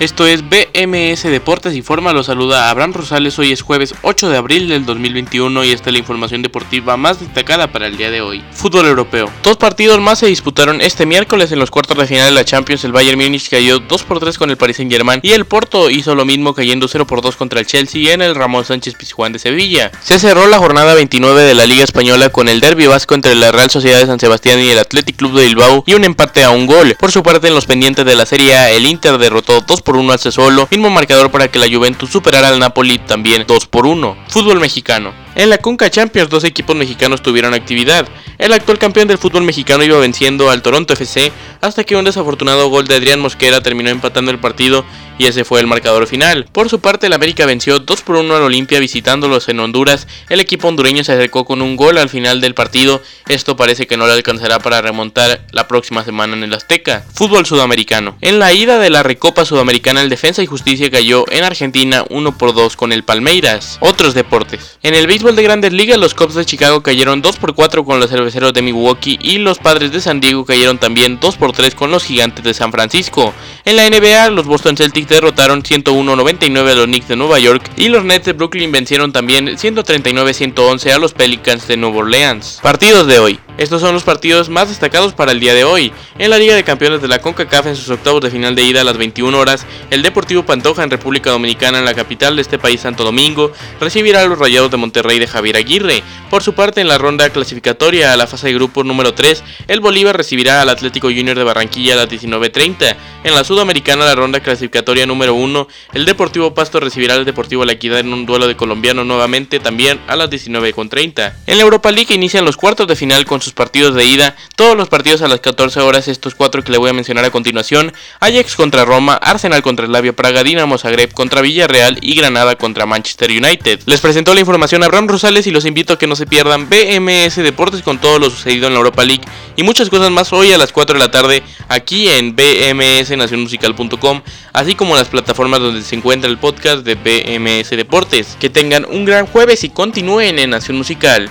Esto es BMS Deportes Informa, lo saluda Abraham Rosales, hoy es jueves 8 de abril del 2021 y esta es la información deportiva más destacada para el día de hoy. Fútbol europeo. Dos partidos más se disputaron este miércoles en los cuartos de final de la Champions, el Bayern Múnich cayó 2 por 3 con el Paris Saint Germain y el Porto hizo lo mismo cayendo 0 por 2 contra el Chelsea en el Ramón Sánchez Pizjuán de Sevilla. Se cerró la jornada 29 de la Liga Española con el derbi vasco entre la Real Sociedad de San Sebastián y el Athletic Club de Bilbao y un empate a un gol. Por su parte en los pendientes de la Serie A, el Inter derrotó 2 por 1 al Sassuolo, mismo marcador para que la Juventus superara al Napoli también 2 por 1. Fútbol mexicano. En la Conca Champions dos equipos mexicanos tuvieron actividad. El actual campeón del fútbol mexicano iba venciendo al Toronto FC hasta que un desafortunado gol de Adrián Mosquera terminó empatando el partido y ese fue el marcador final. Por su parte, el América venció 2 por 1 al Olimpia visitándolos en Honduras. El equipo hondureño se acercó con un gol al final del partido. Esto parece que no le alcanzará para remontar la próxima semana en el Azteca. Fútbol sudamericano. En la ida de la Recopa Sudamericana, el Defensa y Justicia cayó en Argentina 1 por 2 con el Palmeiras. Otros deportes. En el béisbol de Grandes Ligas, los Cubs de Chicago cayeron 2 por 4 con los cerveceros de Milwaukee y los Padres de San Diego cayeron también 2 por 3 con los Gigantes de San Francisco. En la NBA, los Boston Celtics derrotaron 101-99 a los Knicks de Nueva York y los Nets de Brooklyn vencieron también 139-111 a los Pelicans de Nueva Orleans. Partidos de hoy. Estos son los partidos más destacados para el día de hoy. En la Liga de Campeones de la CONCACAF en sus octavos de final de ida a las 21 horas, el Deportivo Pantoja en República Dominicana, en la capital de este país Santo Domingo, recibirá a los Rayados de Monterrey de Javier Aguirre. Por su parte, en la ronda clasificatoria a la fase de grupo número 3, el Bolívar recibirá al Atlético Junior de Barranquilla a las 19.30. En la Sudamericana, la ronda clasificatoria número 1, el Deportivo Pasto recibirá al Deportivo La Equidad en un duelo de colombiano nuevamente también a las 19.30. En la Europa League inician los cuartos de final con partidos de ida, todos los partidos a las 14 horas, estos cuatro que le voy a mencionar a continuación, Ajax contra Roma, Arsenal contra Slavia Praga, Dinamo Zagreb contra Villarreal y Granada contra Manchester United. Les presentó la información a Abraham Rosales y los invito a que no se pierdan BMS Deportes con todo lo sucedido en la Europa League y muchas cosas más hoy a las 4 de la tarde aquí en bmsnacionmusical.com, así como las plataformas donde se encuentra el podcast de BMS Deportes. Que tengan un gran jueves y continúen en Nación Musical.